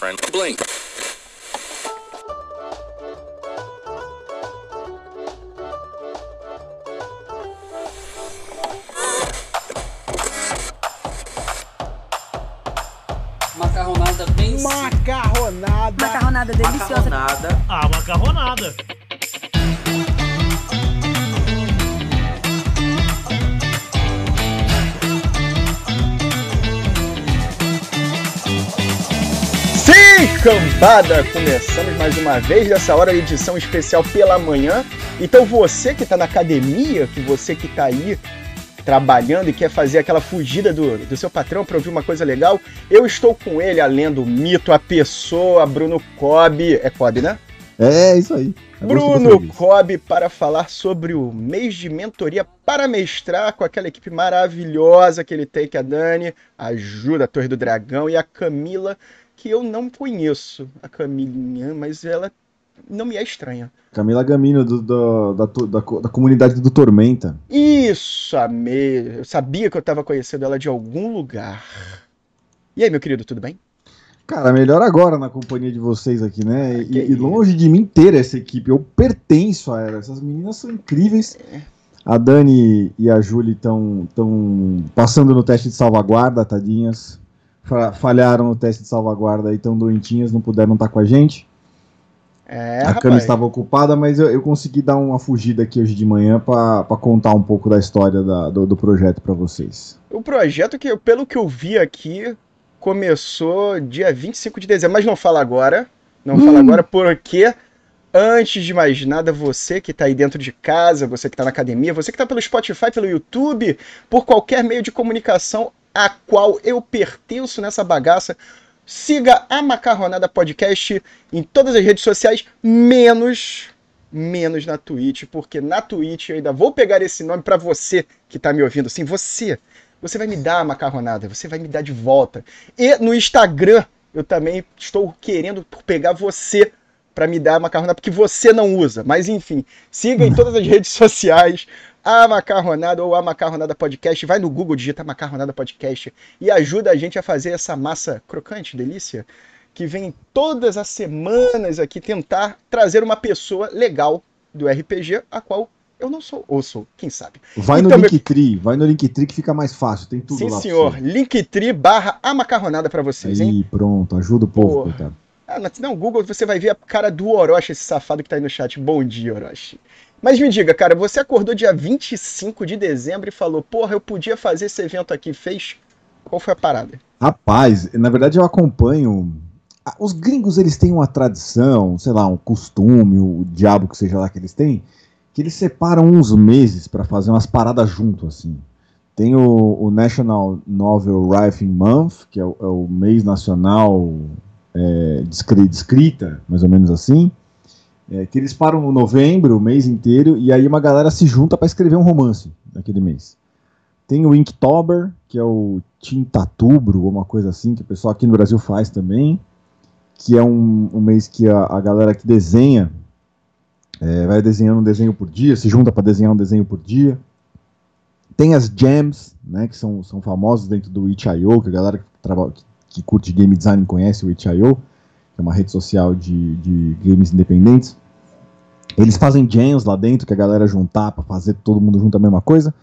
friend. Blink. Macarronada bem Macarronada. Macarronada deliciosa. Macarronada. Ah, macarronada. Cambada! Começamos mais uma vez dessa hora edição especial pela manhã. Então você que tá na academia, que você que tá aí trabalhando e quer fazer aquela fugida do, do seu patrão para ouvir uma coisa legal, eu estou com ele, além do mito, a pessoa, Bruno Cobb. É Cobb, né? É, isso aí. Eu Bruno. Cobb para falar sobre o mês de mentoria para mestrar com aquela equipe maravilhosa que ele tem, que é a Dani, a Ju da Torre do Dragão e a Camila, que eu não conheço, a Camilinha, mas ela não me é estranha. Camila Gamino, do- do- da, da da comunidade do Tormenta. Isso, amei. Eu sabia que eu estava conhecendo ela de algum lugar. E aí, meu querido, tudo bem? Cara, melhor agora na companhia de vocês aqui, né? que E, e longe de mim ter essa equipe. Eu pertenço a ela. Essas meninas são incríveis. A Dani e a Julie estão tão passando no teste de salvaguarda, tadinhas. Fa- Falharam no teste de salvaguarda e estão doentinhas, não puderam estar com a gente. É, a rapaz. Cami estava ocupada, mas eu, eu consegui dar uma fugida aqui hoje de manhã para contar um pouco da história da- do, do projeto para vocês. O projeto que, pelo que eu vi aqui, começou dia 25 de dezembro, mas não fala agora. Não Hum. fala agora porque, antes de mais nada, você que está aí dentro de casa, você que está na academia, você que está pelo Spotify, pelo YouTube, por qualquer meio de comunicação a qual eu pertenço nessa bagaça, siga a Macarronada Podcast em todas as redes sociais, menos menos na Twitch, porque na Twitch eu ainda vou pegar esse nome para você que tá me ouvindo, assim, você, você vai me dar a macarronada, você vai me dar de volta. E no Instagram eu também estou querendo pegar você para me dar a macarronada, porque você não usa. Mas enfim, siga em todas as redes sociais a Macarronada ou a Macarronada Podcast. Vai no Google, digita Macarronada Podcast e ajuda a gente a fazer essa massa crocante, delícia, que vem todas as semanas aqui tentar trazer uma pessoa legal do RPG, a qual eu não sou, ou sou, quem sabe. Vai Então, no meu- Linktree, vai no Linktree que fica mais fácil, tem tudo Sim, lá. pra senhor. Linktree barra a macarronada pra vocês, hein? Aí, pronto, ajuda o povo, Porra. coitado. Ah, não, Google, você vai ver a cara do Orochi, esse safado que tá aí no chat. Bom dia, Orochi. Mas me diga, cara, você acordou dia 25 de dezembro e falou, porra, eu podia fazer esse evento aqui, fez? Qual foi a parada? Rapaz, na verdade eu acompanho. Ah, Os gringos eles têm uma tradição, sei lá, um costume, o diabo que seja lá que eles têm, que eles separam uns meses pra fazer umas paradas junto, assim. Tem o, o National Novel Writing Month, que é o, é o mês nacional é, de escrita, mais ou menos assim. É, que eles param no novembro, o mês inteiro, e aí uma galera se junta pra escrever um romance naquele mês. Tem o Inktober, que é o Tintatubro, ou uma coisa assim, que o pessoal aqui no Brasil faz também, que é um, um mês que a, a galera que desenha é, vai desenhando um desenho por dia, se junta para desenhar um desenho por dia. Tem as jams, né, que são, são famosas dentro do itch.io, que a galera que, que curte game design conhece o itch.io, que é uma rede social de, de games independentes. Eles fazem jams lá dentro, que a galera juntar para fazer todo mundo junto a mesma coisa.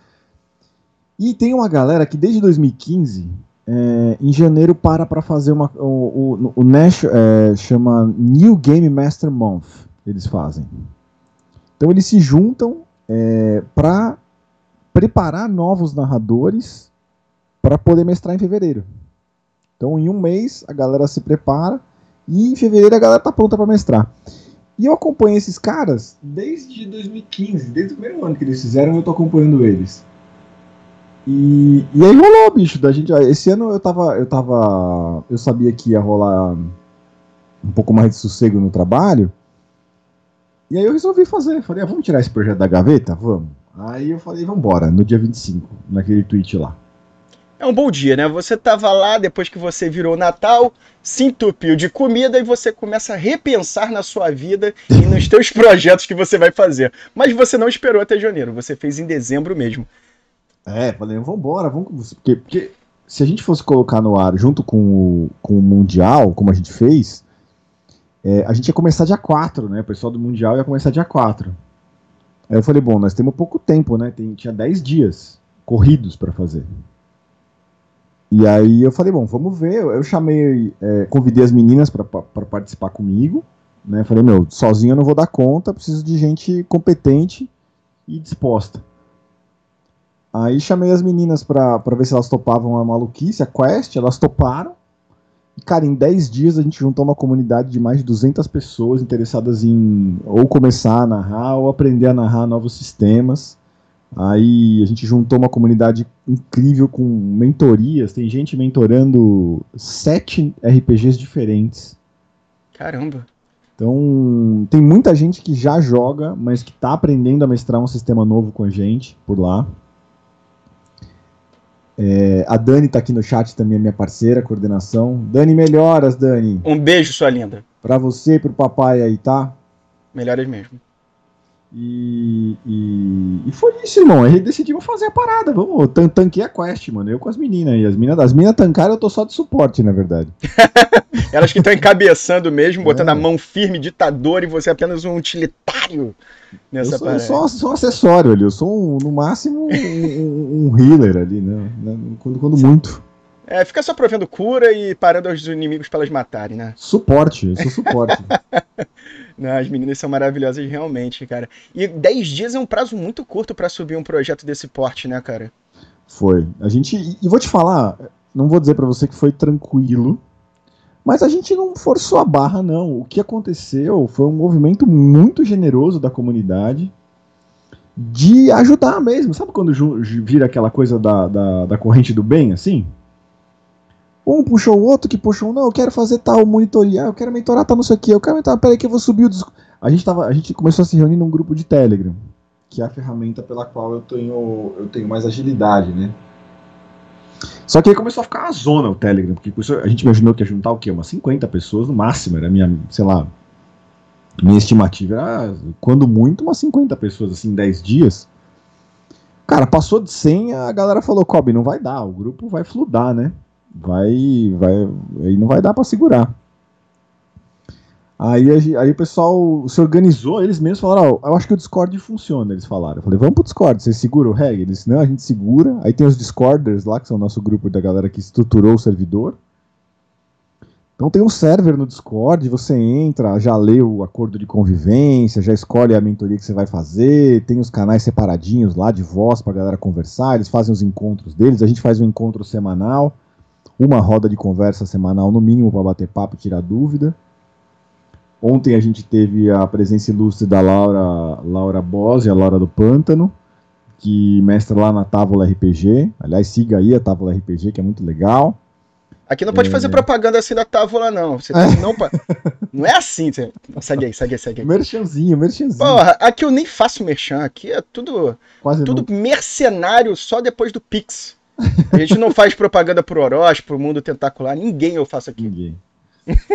E tem uma galera que desde 2015, é, em janeiro, para para fazer uma. O, o, o Nash é, chama New Game Master Month. Eles fazem. Então eles se juntam é, para preparar novos narradores para poder mestrar em fevereiro. Então em um mês a galera se prepara e em fevereiro a galera tá pronta para mestrar. E eu acompanho esses caras desde 2015, desde o primeiro ano que eles fizeram, eu tô acompanhando eles. E, e aí rolou, bicho, da gente. Esse ano eu tava, eu tava. Eu sabia que ia rolar um pouco mais de sossego no trabalho. E aí eu resolvi fazer. Falei, ah, vamos tirar esse projeto da gaveta? Vamos. Aí eu falei, vambora, no dia 25, naquele tweet lá. É um bom dia, né? Você tava lá depois que você virou Natal, se entupiu de comida e você começa a repensar na sua vida e nos teus projetos que você vai fazer. Mas você não esperou até janeiro, você fez em dezembro mesmo. É, falei, vambora, vamos. Porque, porque se a gente fosse colocar no ar junto com o, com o Mundial, como a gente fez, é, a gente ia começar dia 4, né? O pessoal do Mundial ia começar dia 4. Aí eu falei, bom, nós temos pouco tempo, né? Tem, tinha 10 dias corridos para fazer. E aí eu falei, bom, vamos ver. Eu, chamei, é, convidei as meninas para participar comigo. Né? Falei, meu, sozinho eu não vou dar conta, preciso de gente competente e disposta. Aí chamei as meninas pra ver se elas topavam a maluquice, a quest, elas toparam. E, cara, em 10 dias a gente juntou uma comunidade de mais de 200 pessoas interessadas em ou começar a narrar ou aprender a narrar novos sistemas. Aí a gente juntou uma comunidade incrível com mentorias. Tem gente mentorando sete RPGs diferentes. Caramba! Então, tem muita gente que já joga, mas que está aprendendo a mestrar um sistema novo com a gente por lá. É, a Dani está aqui no chat também, minha parceira, coordenação. Dani, melhoras, Dani. Um beijo, sua linda. Para você e pro papai aí, tá? Melhoras mesmo. E, e, e, foi isso, irmão. A gente decidiu fazer a parada. Vamos, tan tanquei a quest, mano. Eu com as meninas aí. As meninas, as meninas tancaram, eu tô só de suporte, na verdade. Elas que estão encabeçando mesmo, botando é. a mão firme, ditador, e você é apenas um utilitário nessa eu sou, parada. Eu sou, sou um acessório ali. Eu sou, um, no máximo, um, um, healer ali, né? Quando, quando muito. É, fica só provendo cura e parando os inimigos para elas matarem, né? Suporte, eu sou suporte. As meninas são maravilhosas realmente, cara. E 10 dias é um prazo muito curto para subir um projeto desse porte, né, cara? Foi. A gente. E vou te falar, não vou dizer para você que foi tranquilo, mas a gente não forçou a barra, não. O que aconteceu foi um movimento muito generoso da comunidade de ajudar mesmo. Sabe quando vira aquela coisa da, da, da corrente do bem, assim? Um puxou o outro, que puxou não, eu quero fazer tal, monitorar, eu quero mentorar tal, não sei o que, eu quero mentorar, peraí que eu vou subir o disco. A gente, tava, a gente começou a se reunir num grupo de Telegram, que é a ferramenta pela qual eu tenho, eu tenho mais agilidade, né? Só que aí começou a ficar uma zona o Telegram, porque a gente imaginou que ia juntar o quê? Umas 50 pessoas no máximo, era a minha, sei lá, minha estimativa era, quando muito, umas 50 pessoas, assim, em 10 dias. Cara, passou de 100, a galera falou, Kobe, não vai dar, o grupo vai fludar, né? Vai, vai, aí não vai dar para segurar. Aí, aí o pessoal se organizou, eles mesmos falaram, oh, eu acho que o Discord funciona, eles falaram. Eu falei, vamos pro Discord, você segura o reg? Eles não, a gente segura. Aí tem os Discorders lá, que são o nosso grupo da galera que estruturou o servidor. Então tem um server no Discord, você entra, já lê o acordo de convivência, já escolhe a mentoria que você vai fazer, tem os canais separadinhos lá de voz pra galera conversar, eles fazem os encontros deles, a gente faz um encontro semanal uma roda de conversa semanal no mínimo para bater papo e tirar dúvida. Ontem a gente teve a presença ilustre da Laura, Laura Bose, a Laura do Pântano, que mestra lá na Távola RPG. Aliás, siga aí a Távola RPG, que é muito legal. Aqui não pode é... fazer propaganda assim da Távola, não. Você é. não, não é assim. Você... Segue aí, segue aí, segue aí. Merchanzinho, merchanzinho. Porra, aqui eu nem faço merchan. Aqui é tudo, Quase tudo mercenário só depois do Pix. A gente não faz propaganda pro Orochi, pro mundo tentacular, ninguém eu faço aqui. Ninguém.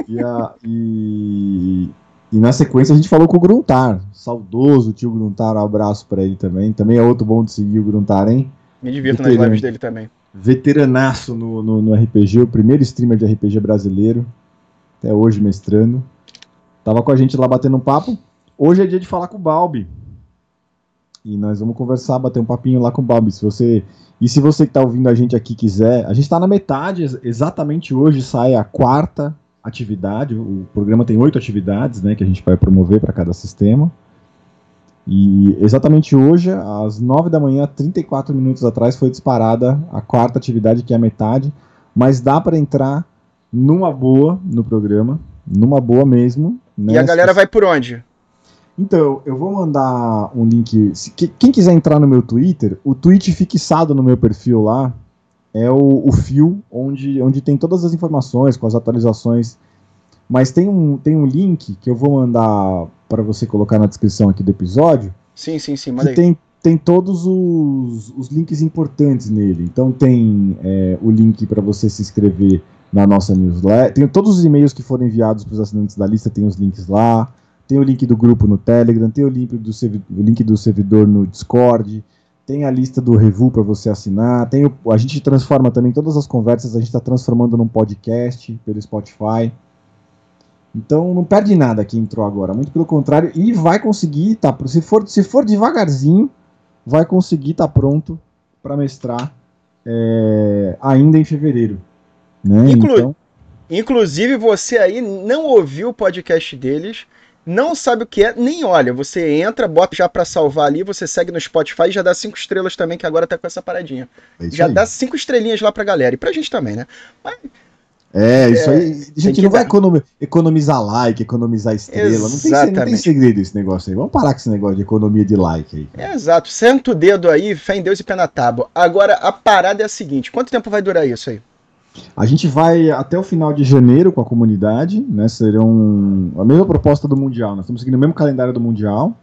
E, a, e, e, na sequência a gente falou com o Gruntar, saudoso tio Gruntar, um abraço para ele também. Também é outro bom de seguir o Gruntar, hein? Me divirto Veteran, nas lives dele também. Veteranaço no, no, no, RPG, o primeiro streamer de RPG brasileiro, até hoje mestrando. Tava com a gente lá batendo um papo. Hoje é dia de falar com o Balbi. E nós vamos conversar, bater um papinho lá com o Balbi. Se você e se você que está ouvindo a gente aqui quiser, a gente está na metade, exatamente hoje sai a quarta atividade. O programa tem oito atividades, né, que a gente vai promover para cada sistema. E exatamente hoje, às nove da manhã, 34 minutos atrás, foi disparada a quarta atividade, que é a metade. Mas dá para entrar numa boa no programa, numa boa mesmo. Né? E a galera vai por onde? Então, eu vou mandar um link. Se, que, quem quiser entrar no meu Twitter, o tweet fixado no meu perfil lá é o, o fio onde, onde tem todas as informações com as atualizações. Mas tem um, tem um link que eu vou mandar para você colocar na descrição aqui do episódio. Sim, sim, sim. Manda que tem, tem todos os, os links importantes nele. Então tem é, o link para você se inscrever na nossa newsletter. Tem todos os e-mails que foram enviados para os assinantes da lista, tem os links lá tem o link do grupo no Telegram, tem o link do, o link do servidor no Discord, tem a lista do Revu para você assinar, tem o, a gente transforma também todas as conversas, a gente está transformando num podcast pelo Spotify. Então não perde nada quem entrou agora, muito pelo contrário, e vai conseguir, tá, se for, se for devagarzinho, vai conseguir estar tá pronto para mestrar é, ainda em fevereiro. Né? Inclu então... Inclusive, você aí não ouviu o podcast deles, não sabe o que é, nem olha. Você entra, bota já para salvar ali, você segue no Spotify e já dá cinco estrelas também, que agora tá com essa paradinha. É já aí. dá cinco estrelinhas lá pra galera. E pra gente também, né? Mas, é, isso é, aí. A gente não vai economizar like, economizar estrela. Não tem, não tem, segredo esse negócio aí. Vamos parar com esse negócio de economia de like aí. É, exato. Senta o dedo aí, fé em Deus e pé na tábua. Agora, a parada é a seguinte: quanto tempo vai durar isso aí? A gente vai até o final de janeiro com a comunidade, né? Serão a mesma proposta do Mundial. Nós estamos seguindo o mesmo calendário do Mundial.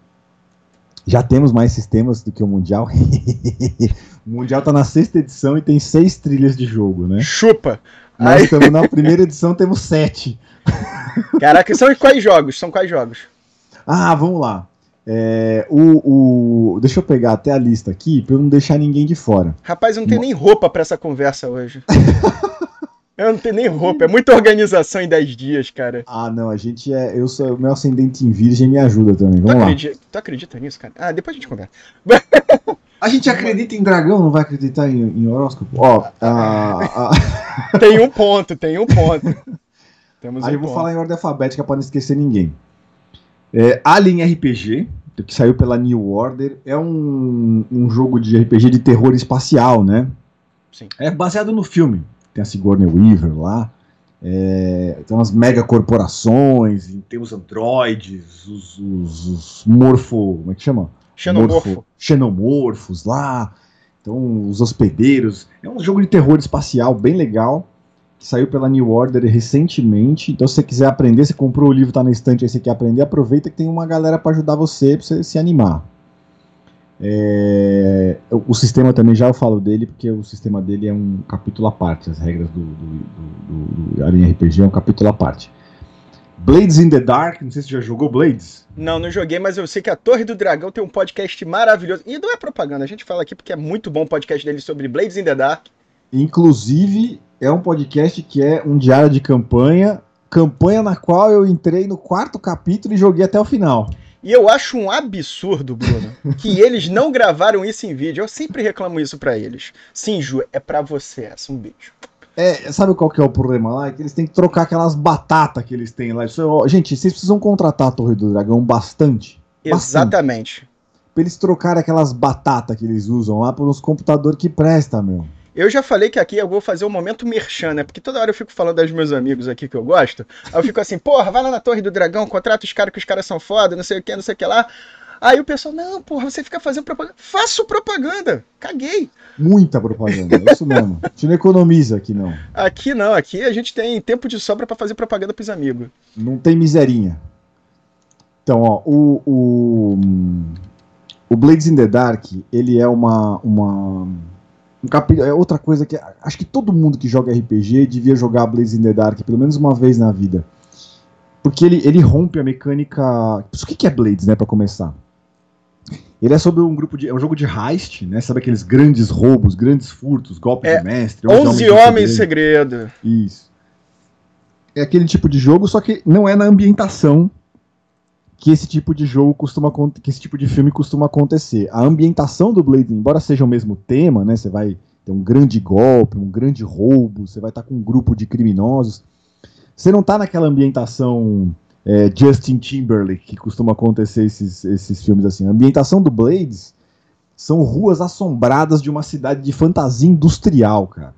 Já temos mais sistemas do que o Mundial. o Mundial está na sexta edição e tem seis trilhas de jogo, né? Chupa! Nós Aí... estamos na primeira edição, temos sete. Caraca, são quais jogos? São quais jogos? Ah, vamos lá. É, o, o, deixa eu pegar até a lista aqui para eu não deixar ninguém de fora. Rapaz, eu não tenho nem roupa para essa conversa hoje. eu não tenho nem roupa, é muita organização em 10 dias, cara. Ah, não, a gente é. Eu sou. Meu ascendente em virgem me ajuda também. Vamos tu, acredita, lá. tu acredita nisso, cara? Ah, depois a gente conversa. A gente acredita em dragão, não vai acreditar em, em horóscopo? Ó, a, a... tem um ponto, tem um ponto. Temos Aí um eu vou ponto. falar em ordem alfabética para não esquecer ninguém. É, Alien RPG, que saiu pela New Order, é um, um jogo de RPG de terror espacial, né? Sim. É baseado no filme. Tem a Sigourney Weaver lá. É, tem umas mega corporações, tem os androides, os, os, os morfo. Como é que chama? Xenomorfo. xenomorfos lá. Então, os hospedeiros. É um jogo de terror espacial bem legal. Que saiu pela New Order recentemente. Então, se você quiser aprender, você comprou o livro, tá na estante aí, você quer aprender, aproveita que tem uma galera para ajudar você, pra você se animar. É, o sistema também já eu falo dele, porque o sistema dele é um capítulo à parte. As regras do, do, do, do, do RPG é um capítulo à parte. Blades in the Dark, não sei se você já jogou Blades. Não, não joguei, mas eu sei que a Torre do Dragão tem um podcast maravilhoso. E não é propaganda, a gente fala aqui porque é muito bom o podcast dele sobre Blades in the Dark. Inclusive, é um podcast que é um diário de campanha, campanha na qual eu entrei no quarto capítulo e joguei até o final. E eu acho um absurdo, Bruno, que eles não gravaram isso em vídeo. Eu sempre reclamo isso para eles. Sim, Ju, é para você essa. Um beijo. É, sabe qual que é o problema lá? É que eles têm que trocar aquelas batatas que eles têm lá. Isso, é gente, vocês precisam contratar a Torre do Dragão bastante. Exatamente. Bastante, pra eles trocarem aquelas batatas que eles usam lá por uns computadores que presta, meu. Eu já falei que aqui eu vou fazer um momento merchan, né? Porque toda hora eu fico falando dos meus amigos aqui que eu gosto. Aí eu fico assim, porra, vai lá na Torre do Dragão, contrata os caras que os caras são foda, não sei o que, não sei o que lá. Aí o pessoal, não, porra, você fica fazendo propaganda. Faço propaganda. Caguei. Muita propaganda, é isso mesmo. A gente não economiza aqui, não. Aqui não, aqui a gente tem tempo de sobra para fazer propaganda pros amigos. Não tem miserinha. Então, ó, o, o, o Blades in the Dark, ele é uma. uma um capítulo, é outra coisa que acho que todo mundo que joga RPG devia jogar Blades in the Dark pelo menos uma vez na vida. Porque ele, ele rompe a mecânica. O que, que é Blades, né, para começar? Ele é sobre um grupo de. É um jogo de heist, né? Sabe aqueles grandes roubos, grandes furtos, golpes é, de mestre. 11 homens em segredo. segredo. Isso. É aquele tipo de jogo, só que não é na ambientação que esse tipo de jogo costuma que esse tipo de filme costuma acontecer. A ambientação do Blade, embora seja o mesmo tema, né? Você vai ter um grande golpe, um grande roubo, você vai estar com um grupo de criminosos. Você não tá naquela ambientação é, Justin Timberlake, que costuma acontecer esses, esses filmes assim. A ambientação do Blades são ruas assombradas de uma cidade de fantasia industrial, cara.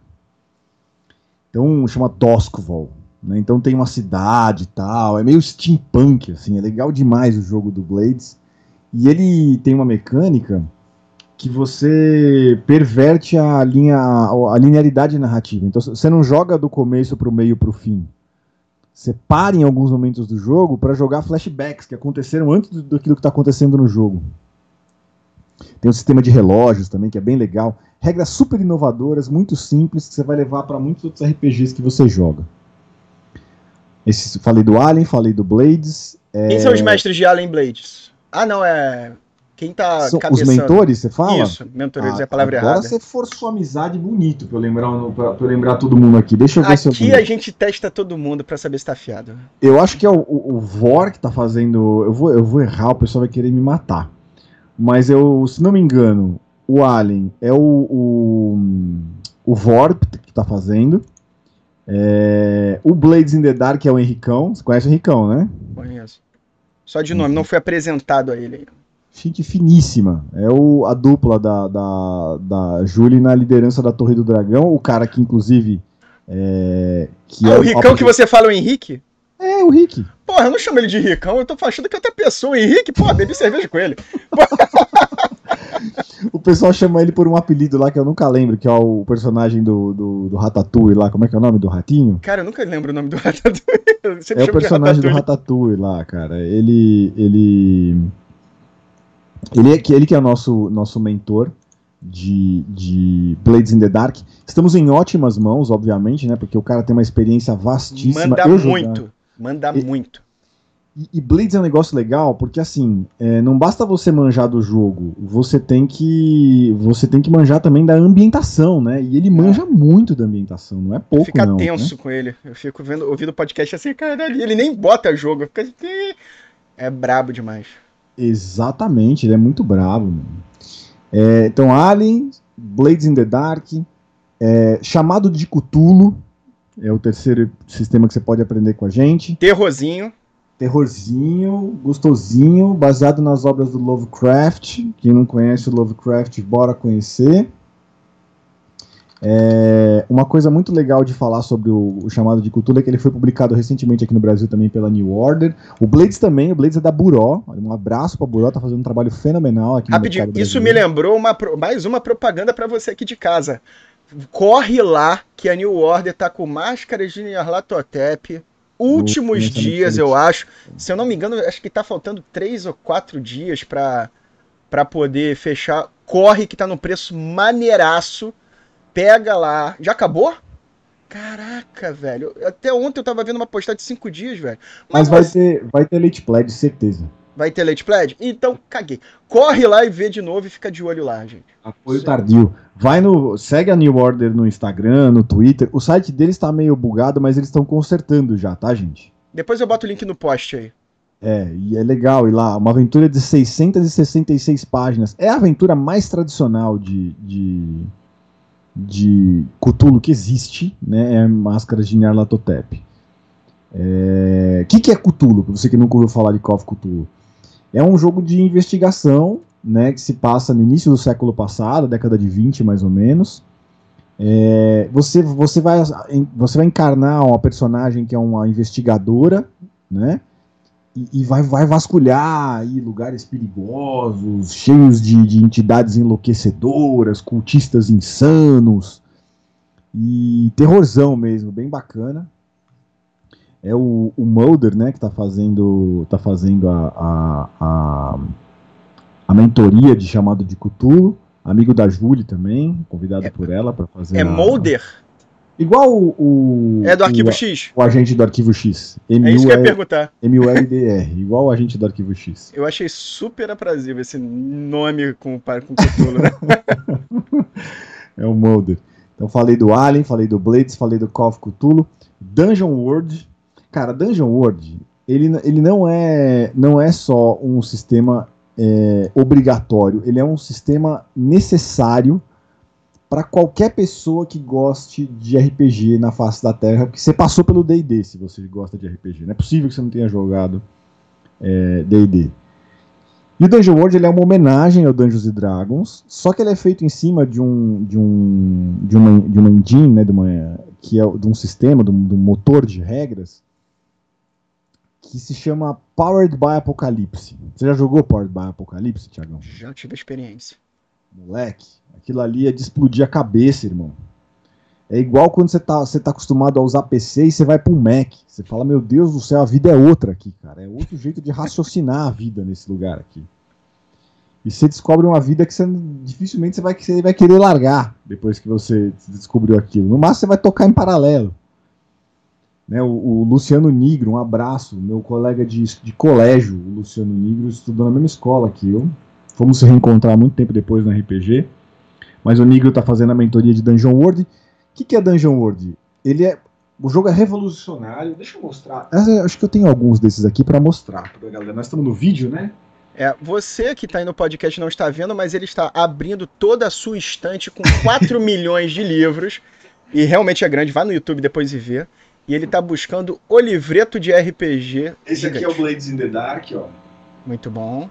Então chama Doskvol. Né? Então tem uma cidade e tal. É meio steampunk, assim. É legal demais o jogo do Blades. E ele tem uma mecânica que você perverte a linha a linearidade narrativa. Então você não joga do começo para o meio para o fim. Você para em alguns momentos do jogo para jogar flashbacks que aconteceram antes daquilo que está acontecendo no jogo. Tem um sistema de relógios também que é bem legal. Regras super inovadoras, muito simples, que você vai levar para muitos outros RPGs que você joga. Esse, falei do Alien, falei do Blades. É... Quem são os mestres de Alien Blades? Ah, não, é. Quem tá São os mentores, você fala? Isso, mentores Ah, é a palavra agora errada. você forçou a amizade bonito pra eu lembrar, pra, pra eu lembrar todo mundo aqui. Deixa eu ver se eu. Aqui a gente testa todo mundo pra saber se tá afiado. Eu acho que é o, o, o Vor que tá fazendo. Eu vou, eu vou errar, o pessoal vai querer me matar. Mas eu, se não me engano, o Alien é o, o, o Vor que tá fazendo. É, o Blades in the Dark é o Henricão. Você conhece o Henricão, né? Conheço. Só de nome, não foi apresentado a ele ainda. Chique finíssima. É o, a dupla da, da, da Julie na liderança da Torre do Dragão. O cara que, inclusive. É, que Ah, é o Ricão que você fala, o Henrique? É, o Rick. Porra, eu não chamo ele de Ricão, eu tô achando que é outra pessoa. O Henrique, pô, bebi cerveja com ele. O pessoal chama ele por um apelido lá que eu nunca lembro, que é o personagem do, do, do Ratatouille lá. Como é que é o nome do ratinho? Cara, eu nunca lembro o nome do Ratatouille. É o personagem do Ratatouille. Ratatouille lá, cara. Ele. Ele. Ele é, que- ele que é o nosso, nosso mentor de, de Blades in the Dark. Estamos em ótimas mãos, obviamente, né? Porque o cara tem uma experiência vastíssima. Manda Eu jogar- muito. Manda E- muito. E, e Blades é um negócio legal porque assim, é, não basta você manjar do jogo, você tem que você tem que manjar também da ambientação, né? E ele manja muito da ambientação, não é pouco Fica não. né? tenso com ele. Eu fico vendo, ouvindo o podcast assim, caralho, ele nem bota jogo. Fica assim, é brabo demais. Exatamente, ele é muito bravo. mano. É, então, Alien, Blades in the Dark, é, chamado de Cthulhu, é o terceiro sistema que você pode aprender com a gente. Terrorzinho. Terrorzinho, gostosinho, baseado nas obras do Lovecraft. Quem não conhece o Lovecraft, bora conhecer. É, uma coisa muito legal de falar sobre o, o chamado de Cthulhu é que ele foi publicado recentemente aqui no Brasil também pela New Order. O Blades também, o Blades é da Buró. Um abraço pra Buró, tá fazendo um trabalho fenomenal aqui Rapidinho, no isso me lembrou uma, mais uma propaganda pra você aqui de casa. Corre lá que a New Order tá com máscaras de Nyarlathotep. Últimos dias, eu acho. Se eu não me engano, acho que tá faltando três ou quatro dias pra, pra poder fechar. Corre que tá no preço maneiraço. Pega lá. Já acabou? Caraca, velho. Até ontem eu tava vendo uma postagem de cinco dias, velho. Mas vai você- ter, vai ter Late Pledge, certeza. Vai ter Late Pledge? Então, caguei. Corre lá e vê de novo e fica de olho lá, gente. Apoio Sim. tardio. Vai no. Segue a New Order no Instagram, no Twitter. O site deles tá meio bugado, mas eles estão consertando já, tá, gente? Depois eu boto o link no post aí. É, e é legal ir lá. Uma aventura de 666 páginas. É a aventura mais tradicional de. de de Cthulhu que existe, né? É Máscaras de Nyarlathotep. O que, que é Cthulhu? Pra você que nunca ouviu falar de Call of Cthulhu. É um jogo de investigação, né? Que se passa no início do século passado, década de 20 mais ou menos. É, você, você, vai, você vai encarnar uma personagem que é uma investigadora, né? E, e vai, vai vasculhar aí lugares perigosos, cheios de, de entidades enlouquecedoras, cultistas insanos. E terrorzão mesmo, bem bacana. É o, o Mulder, né, que tá fazendo, tá fazendo a, a, a, a mentoria de chamado de Cthulhu. Amigo da Julie também, convidado É- por ela para fazer. É a- Molder? Igual o, o- É do Arquivo o, X? o agente do Arquivo X. É isso que eu ia perguntar. MULDR, igual o agente do Arquivo X. Eu achei super aprazível esse nome com, com Cthulhu, né? É o Mulder. Então falei do Alien, falei do Blades, falei do Call of Cthulhu. Dungeon World. Cara, Dungeon World, ele, ele não, é, não é só um sistema é, obrigatório, ele é um sistema necessário para qualquer pessoa que goste de RPG na face da Terra, porque você passou pelo D&D se você gosta de RPG. Não é possível que você não tenha jogado é, D&D. E o Dungeon World ele é uma homenagem ao Dungeons and Dragons, só que ele é feito em cima de um de um de uma, de uma engine, né, de uma, que é de um sistema, de um, de um motor de regras que se chama Powered by Apocalypse. Você já jogou Powered by Apocalypse, Thiagão? Já tive experiência. Moleque, aquilo ali é de explodir a cabeça, irmão. É igual quando você tá, você tá acostumado a usar PC e você vai para um Mac. Você fala, meu Deus do céu, a vida é outra aqui, cara. É outro jeito de raciocinar a vida nesse lugar aqui. E você descobre uma vida que você, dificilmente você vai, você vai querer largar depois que você descobriu aquilo. No máximo você vai tocar em paralelo. Né, o, o Luciano Nigro, um abraço, meu colega de, de colégio, o Luciano Nigro, estudou na mesma escola que eu. Fomos se reencontrar muito tempo depois no RPG. Mas o Nigro tá fazendo a mentoria de Dungeon World. O que, que é Dungeon World? Ele é. O jogo é revolucionário. Deixa eu mostrar. Acho que eu tenho alguns desses aqui para mostrar pra galera. Nós estamos no vídeo, né? É, você que está aí no podcast não está vendo, mas ele está abrindo toda a sua estante com 4 milhões de livros. E realmente é grande, vá no YouTube depois e vê. E ele está buscando o livreto de RPG. Esse aqui é o Blades in the Dark, ó. Muito bom.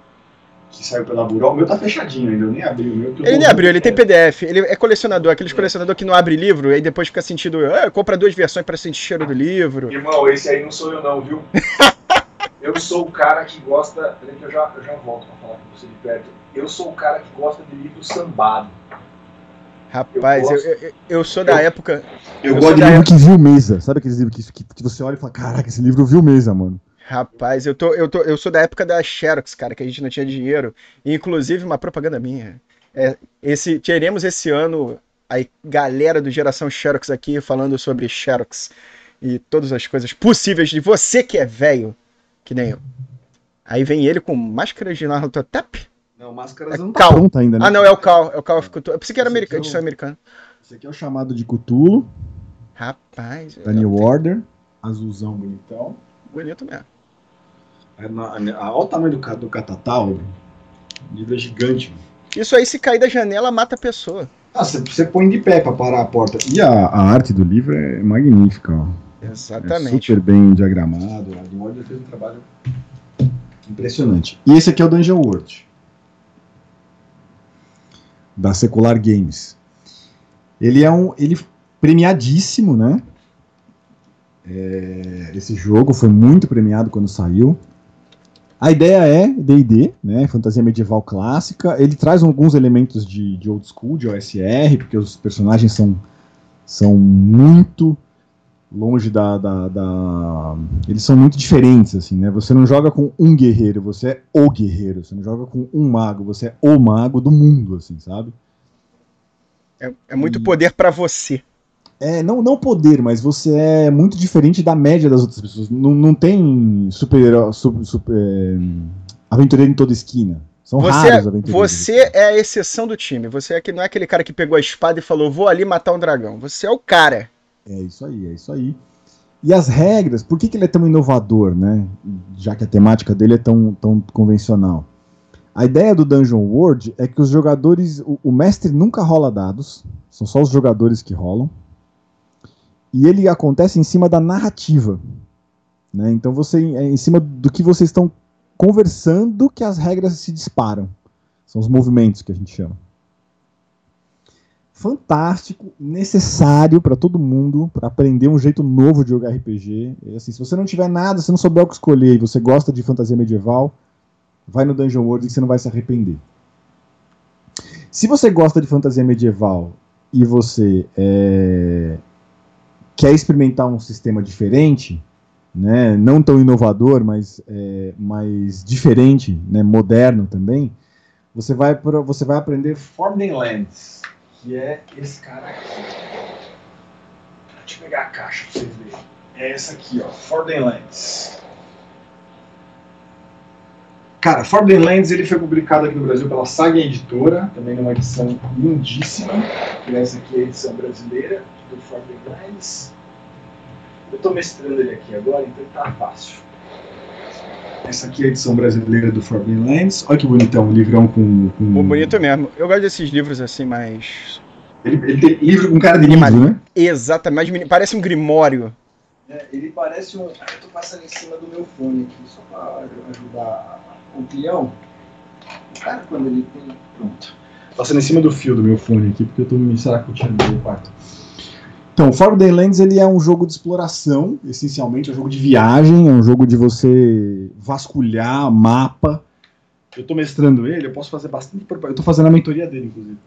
Que saiu pela Burol. O meu tá fechadinho ainda, eu nem abri o meu. Ele nem abriu, ele tem PDF. Ele é colecionador, aqueles colecionador que não abre livro, aí depois fica sentindo. Ah, compra duas versões para sentir cheiro do livro. Irmão, esse aí não sou eu, não, viu? eu sou o cara que gosta. Peraí que eu já, eu já volto pra falar com você de perto. Eu sou o cara que gosta de livro sambado. Rapaz, eu, eu, eu, eu sou da época. Eu, gosto de livro época... que viu mesa. Sabe aqueles livros que, que, que, você olha e fala: Caraca, esse livro viu mesa, mano. Rapaz, eu, tô, eu, tô, eu sou da época da Xerox, cara, que a gente não tinha dinheiro. Inclusive, uma propaganda minha. É, esse, teremos esse ano a galera do Geração Xerox aqui falando sobre Xerox e todas as coisas possíveis de você que é velho, que nem eu. Aí vem ele com máscaras de Narutotep. Não, máscaras é não tá pronta ainda, né? Ah, não, é o Cal, é o Cal of Cthulhu. Eu pensei que era americano, edição é americana. Esse aqui é o chamado de Cthulhu. Rapaz. Da New Order. Azulzão bonitão. Bonito mesmo. É olha o tamanho do, do catatal. O livro é gigante. Isso aí, se cair da janela, mata a pessoa. Ah, você põe de pé para parar a porta. E a, a, arte do livro é magnífica. Ó. Exatamente. É super bem diagramado. A Order fez um trabalho impressionante. E esse aqui é o Dungeon World. Da Secular Games. Ele é um. Ele premiadíssimo, né? É, esse jogo foi muito premiado quando saiu. A ideia é D&D, né, fantasia medieval clássica. Ele traz alguns elementos de, de old school, de OSR, porque os personagens são, são muito longe da, da, da, Eles são muito diferentes, assim, né? Você não joga com um guerreiro, você é o guerreiro. Você não joga com um mago, você é o mago do mundo, assim, sabe? É, é muito e... poder para você. É, não, não poder, mas você é muito diferente da média das outras pessoas. Não, não tem super, super, super é, aventureiro em toda esquina. São você, raros aventureiros. Você é a exceção do time. Você é que não é aquele cara que pegou a espada e falou, vou ali matar um dragão. Você é o cara. É isso aí, é isso aí. E as regras, por que, que ele é tão inovador, né? Já que a temática dele é tão, tão convencional. A ideia do Dungeon World é que os jogadores. O, o mestre nunca rola dados, são só os jogadores que rolam e ele acontece em cima da narrativa. Né? Então você é em cima do que vocês estão conversando que as regras se disparam. São os movimentos que a gente chama. Fantástico, necessário para todo mundo, para aprender um jeito novo de jogar RPG. E, assim, se você não tiver nada, se não souber o que escolher e você gosta de fantasia medieval, vai no Dungeon World que você não vai se arrepender. Se você gosta de fantasia medieval e você é, quer experimentar um sistema diferente, né, não tão inovador, mas é, diferente, né, moderno também, você vai, você vai aprender Forbidden Lands, que é esse cara aqui. Deixa eu pegar a caixa para vocês verem. É essa aqui, ó, Forbidden Lands. Cara, Forbidden Lands ele foi publicado aqui no Brasil pela Saga Editora, também numa edição lindíssima, essa aqui é a edição brasileira do Forbidden Lands. Eu estou mestrando ele aqui agora, então está fácil. Essa aqui é a edição brasileira do Forbidden Lands. Olha que bonitão, um livrão com, com... Bonito mesmo. Eu gosto desses livros assim, mais... Ele, ele tem livro com cara de livro, né? Exatamente, parece um grimório. É, ele parece um... Eu tô passando em cima do meu fone aqui, só para ajudar o peão. O cara, quando ele tem... Pronto. Passando em cima do fio do meu fone aqui, porque eu tô me saracutindo no quarto. Então, Forbidden Lands ele é um jogo de exploração, essencialmente, é um jogo de viagem, é um jogo de você vasculhar mapa. Eu estou mestrando ele, eu posso fazer bastante. Eu estou fazendo a mentoria dele, inclusive.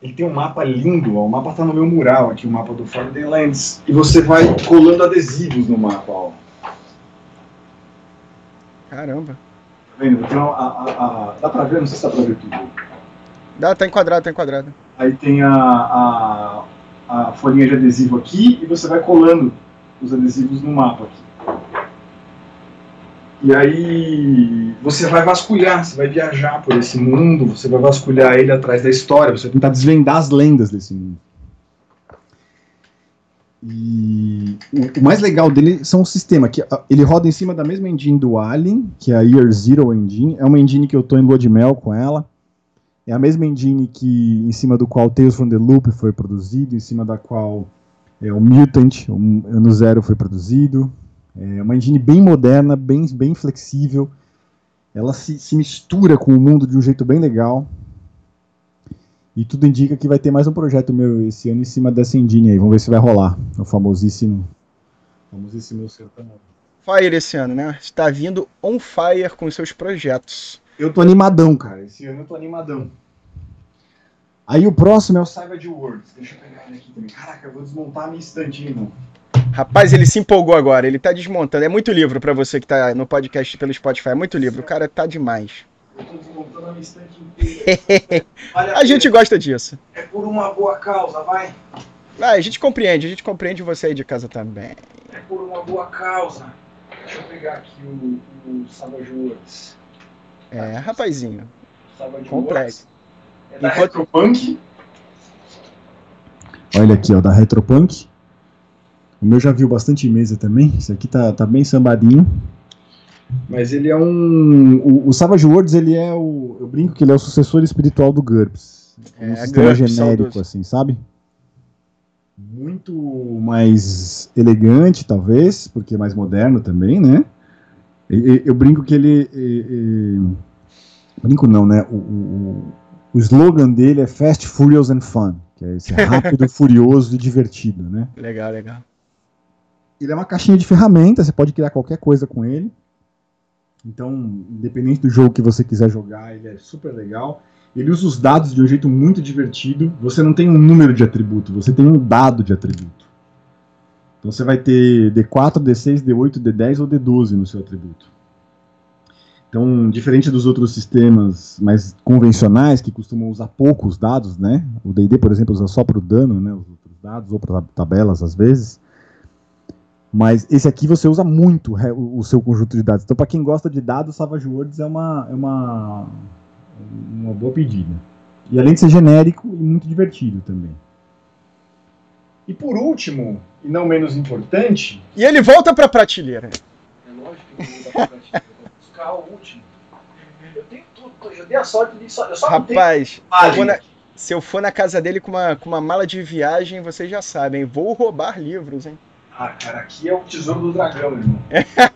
Ele tem um mapa lindo, ó, o mapa está no meu mural aqui, o mapa do Forbidden Lands. E você vai colando adesivos no mapa, ó. Caramba. Tá vendo? Tem a, a, a, dá pra ver? Não sei se dá pra ver tudo. Dá, tá enquadrado, tá enquadrado. Aí tem a, a folhinha de adesivo aqui e você vai colando os adesivos no mapa aqui. E aí você vai vasculhar, você vai viajar por esse mundo, você vai vasculhar ele atrás da história, você vai tentar desvendar as lendas desse mundo. E o, o mais legal dele são o sistema, que ah, ele roda em cima da mesma engine do Alien, que é a Year Zero Engine. É uma engine que eu tô em lua de mel com ela. É a mesma engine que em cima do qual Tales from the Loop foi produzido, em cima da qual é, o Mutant, o Ano Zero foi produzido. É uma engine bem moderna, bem, bem flexível. Ela se, se mistura com o mundo de um jeito bem legal. E tudo indica que vai ter mais um projeto meu esse ano em cima dessa engine aí. Vamos ver se vai rolar. O famosíssimo. Famosíssimo Fire esse ano, né? Está vindo on fire com seus projetos. Eu tô animadão, cara. Esse ano eu tô animadão. Aí o próximo é o Savage Worlds. Deixa eu pegar ele aqui também. Caraca, eu vou desmontar a minha estante, irmão. Rapaz, ele se empolgou agora. Ele tá desmontando. É muito livro para você que tá no podcast pelo Spotify. É muito livro. O cara tá demais. Eu tô desmontando a minha estante inteira. a gente gosta disso. É por uma boa causa, vai. Ah, a gente compreende, a gente compreende você aí de casa também. É por uma boa causa. Deixa eu pegar aqui o, o Savage Worlds. É, rapazinho. Savage Complexo. É da Enquanto- Retropunk. Olha aqui, ó, da Retropunk. O meu já viu bastante mesa também. Esse aqui tá, tá bem sambadinho. Mas ele é um. O, o Savage Worlds, ele é o. Eu brinco que ele é o sucessor espiritual do GURPS. É, um sistema GURPS, genérico, saudoso. assim, sabe? Muito mais elegante, talvez, porque é mais moderno também, né? Eu brinco que ele. Brinco não, né? O, o, o slogan dele é Fast, Furious and Fun, que é esse rápido, furioso e divertido, né? Legal, legal. Ele é uma caixinha de ferramentas, você pode criar qualquer coisa com ele. Então, independente do jogo que você quiser jogar, ele é super legal. Ele usa os dados de um jeito muito divertido. Você não tem um número de atributo, você tem um dado de atributo. Então você vai ter D4, D6, D8, D10 ou D12 no seu atributo. Então, diferente dos outros sistemas mais convencionais que costumam usar poucos dados, né? O D&D, por exemplo, usa só para o dano, né? Os outros dados ou para tabelas às vezes. Mas esse aqui você usa muito o seu conjunto de dados. Então, para quem gosta de dados, Savage Worlds é uma, é uma, uma boa pedida. E além de ser genérico e muito divertido também. E por último, e não menos importante, E ele volta pra prateleira. é lógico que eu vou dar pra ti, eu vou buscar o último. Eu tenho tudo, eu dei a sorte de só, eu só não tenho Rapaz, se eu, na, se eu for na casa dele com uma, com uma mala de viagem, vocês já sabem, vou roubar livros, hein? Ah, cara, aqui é o tesouro do dragão, irmão.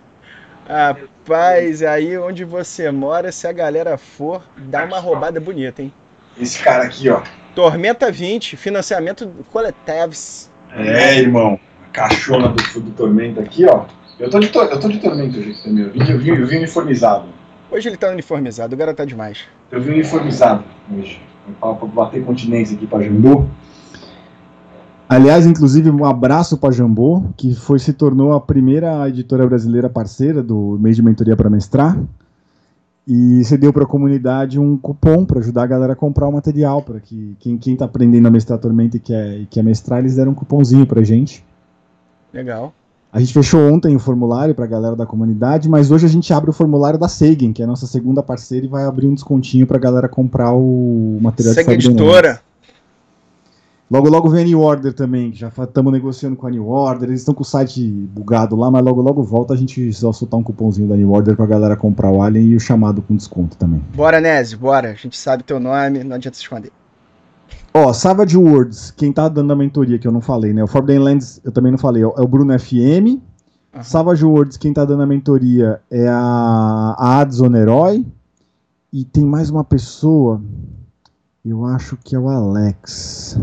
Rapaz, aí onde você mora, se a galera for, dá uma roubada bonita, hein? Esse cara aqui, ó. Tormenta 20, financiamento coletives. É, irmão. A caixona do, do Tormenta aqui, ó. Eu tô de, tor- eu tô de Tormenta hoje também. Eu vim, eu, vim, eu vim uniformizado. Hoje ele tá uniformizado, o cara tá demais. Eu vim uniformizado hoje. Pra, pra bater continência aqui pra Jambu. Aliás, inclusive, um abraço para Jambô, que foi se tornou a primeira editora brasileira parceira do mês de mentoria para mestrar. E você deu para a comunidade um cupom para ajudar a galera a comprar o material, para que quem, quem tá aprendendo a mestrar Tormenta e quer, e quer mestrar, eles deram um cupomzinho pra gente. Legal. A gente fechou ontem o formulário para a galera da comunidade, mas hoje a gente abre o formulário da Seigen, que é a nossa segunda parceira, e vai abrir um descontinho para a galera comprar o material Segue de Menezes. Logo, logo vem a New Order também, que já estamos negociando com a New Order. Eles estão com o site bugado lá, mas logo, logo volta a gente só soltar um cupomzinho da New Order pra galera comprar o Alien e o chamado com desconto também. Bora, Nézio, bora. A gente sabe teu nome, não adianta se esconder. Ó, Savage Words, quem tá dando a mentoria que eu não falei, né? O Forbidden Lands eu também não falei, é o Bruno FM. Aham. Savage Words, quem tá dando a mentoria é a, a Adson Herói. E tem mais uma pessoa, eu acho que é o Alex.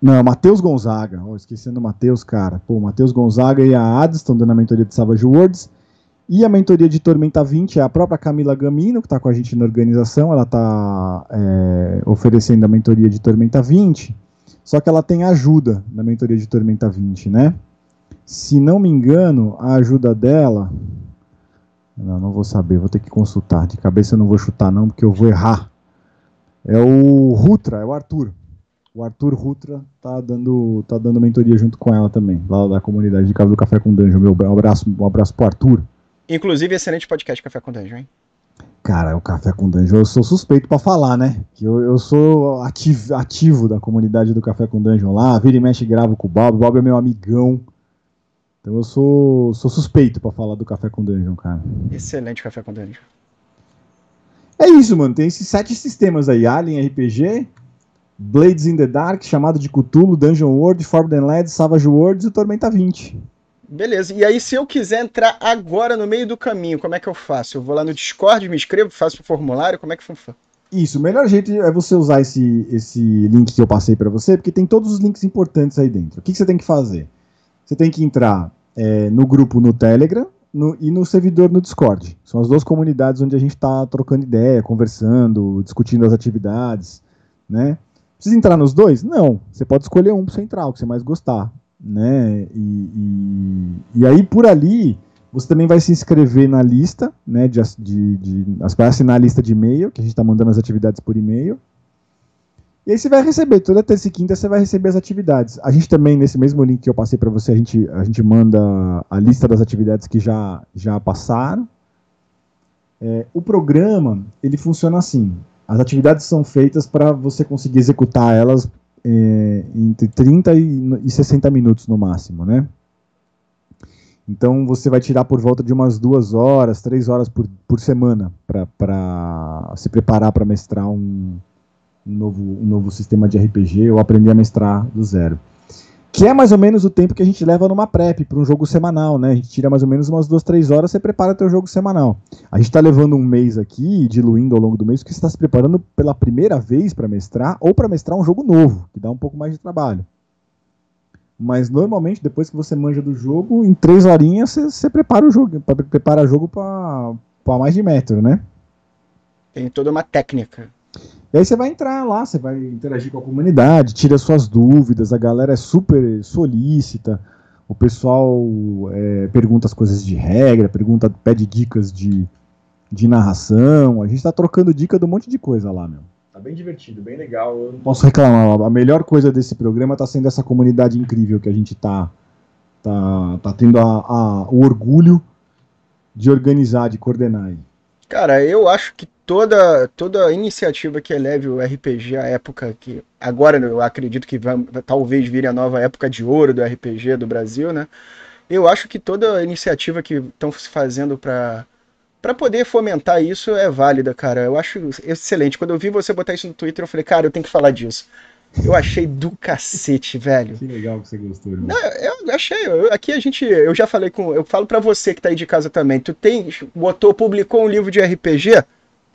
Não, é Matheus Gonzaga. Oh, esquecendo o Matheus, cara. Pô, Matheus Gonzaga e a Ades estão dando a mentoria de Savage Words. E a mentoria de Tormenta 20 é a própria Camila Gamino, que está com a gente na organização. Ela está oferecendo a mentoria de Tormenta 20. Só que ela tem ajuda na mentoria de Tormenta 20, né? Se não me engano, a ajuda dela. Não, não vou saber, vou ter que consultar. De cabeça eu não vou chutar, não, porque eu vou errar. É o Rutra, é o Arthur. O Arthur Rutra tá dando, tá dando mentoria junto com ela também, lá da comunidade de Casa do Café com Dungeon. Meu um abraço, um abraço pro Arthur. Inclusive, excelente podcast Café com Dungeon, hein? Cara, o Café com Dungeon eu sou suspeito para falar, né? Que eu, eu sou ativo, ativo da comunidade do Café com Dungeon lá, vira e mexe gravo com o Bob, o Bob é meu amigão. Então eu sou, sou suspeito para falar do Café com Dungeon, cara. Excelente Café com Dungeon. É isso, mano. Tem esses sete sistemas aí: Alien RPG, Blades in the Dark, chamado de Cthulhu, Dungeon World, Forbidden Lands, Savage Worlds e Tormenta 20. Beleza. E aí, se eu quiser entrar agora no meio do caminho, como é que eu faço? Eu vou lá no Discord, me inscrevo, faço o formulário, como é que funciona? Isso, o melhor jeito é você usar esse, esse link que eu passei para você, porque tem todos os links importantes aí dentro. O que, que você tem que fazer? Você tem que entrar é, no grupo no Telegram no, e no servidor no Discord. São as duas comunidades onde a gente está trocando ideia, conversando, discutindo as atividades, né? Precisa entrar nos dois? Não. Você pode escolher um para o que você mais gostar, né? E, e, e, aí por ali você também vai se inscrever na lista, né? De, de, de vai assinar a lista de e-mail que a gente está mandando as atividades por e-mail. E aí você vai receber, toda terça e quinta você vai receber as atividades. A gente também, nesse mesmo link que eu passei para você, a gente, a gente manda a lista das atividades que já, já passaram. É, o programa, ele funciona assim. As atividades são feitas para você conseguir executar elas é, entre 30 e, e 60 minutos no máximo, né? Então você vai tirar por volta de umas duas horas, três horas por, por semana para se preparar para mestrar um, um, novo, um novo sistema de RPG ou aprender a mestrar do zero. Que é mais ou menos o tempo que a gente leva numa prep para um jogo semanal, né? A gente tira mais ou menos umas duas, três horas, você prepara teu jogo semanal. A gente está levando um mês aqui, diluindo ao longo do mês, porque você está se preparando pela primeira vez para mestrar ou para mestrar um jogo novo, que dá um pouco mais de trabalho. Mas normalmente, depois que você manja do jogo, em três horinhas você, você prepara o jogo, prepara o jogo para mais de metro, né? Tem toda uma técnica. E aí você vai entrar lá, você vai interagir com a comunidade, tira suas dúvidas, a galera é super solícita, o pessoal é, pergunta as coisas de regra, pergunta, pede dicas de, de narração, a gente tá trocando dica de um monte de coisa lá, meu. Tá bem divertido, bem legal. Eu não posso reclamar, a melhor coisa desse programa tá sendo essa comunidade incrível que a gente tá, tá, tá tendo a, a, o orgulho de organizar, de coordenar aí. Cara, eu acho que toda, toda iniciativa que eleve o RPG à época que. Agora eu acredito que vai, talvez vire a nova época de ouro do RPG do Brasil, né? Eu acho que toda iniciativa que estão se fazendo para para poder fomentar isso é válida, cara. Eu acho excelente. Quando eu vi você botar isso no Twitter, eu falei, cara, eu tenho que falar disso. Eu achei do cacete, velho. Que legal que você gostou, irmão. Não, eu achei. Eu, aqui a gente. Eu já falei com. Eu falo para você que tá aí de casa também. Tu tem. Botou, publicou um livro de RPG.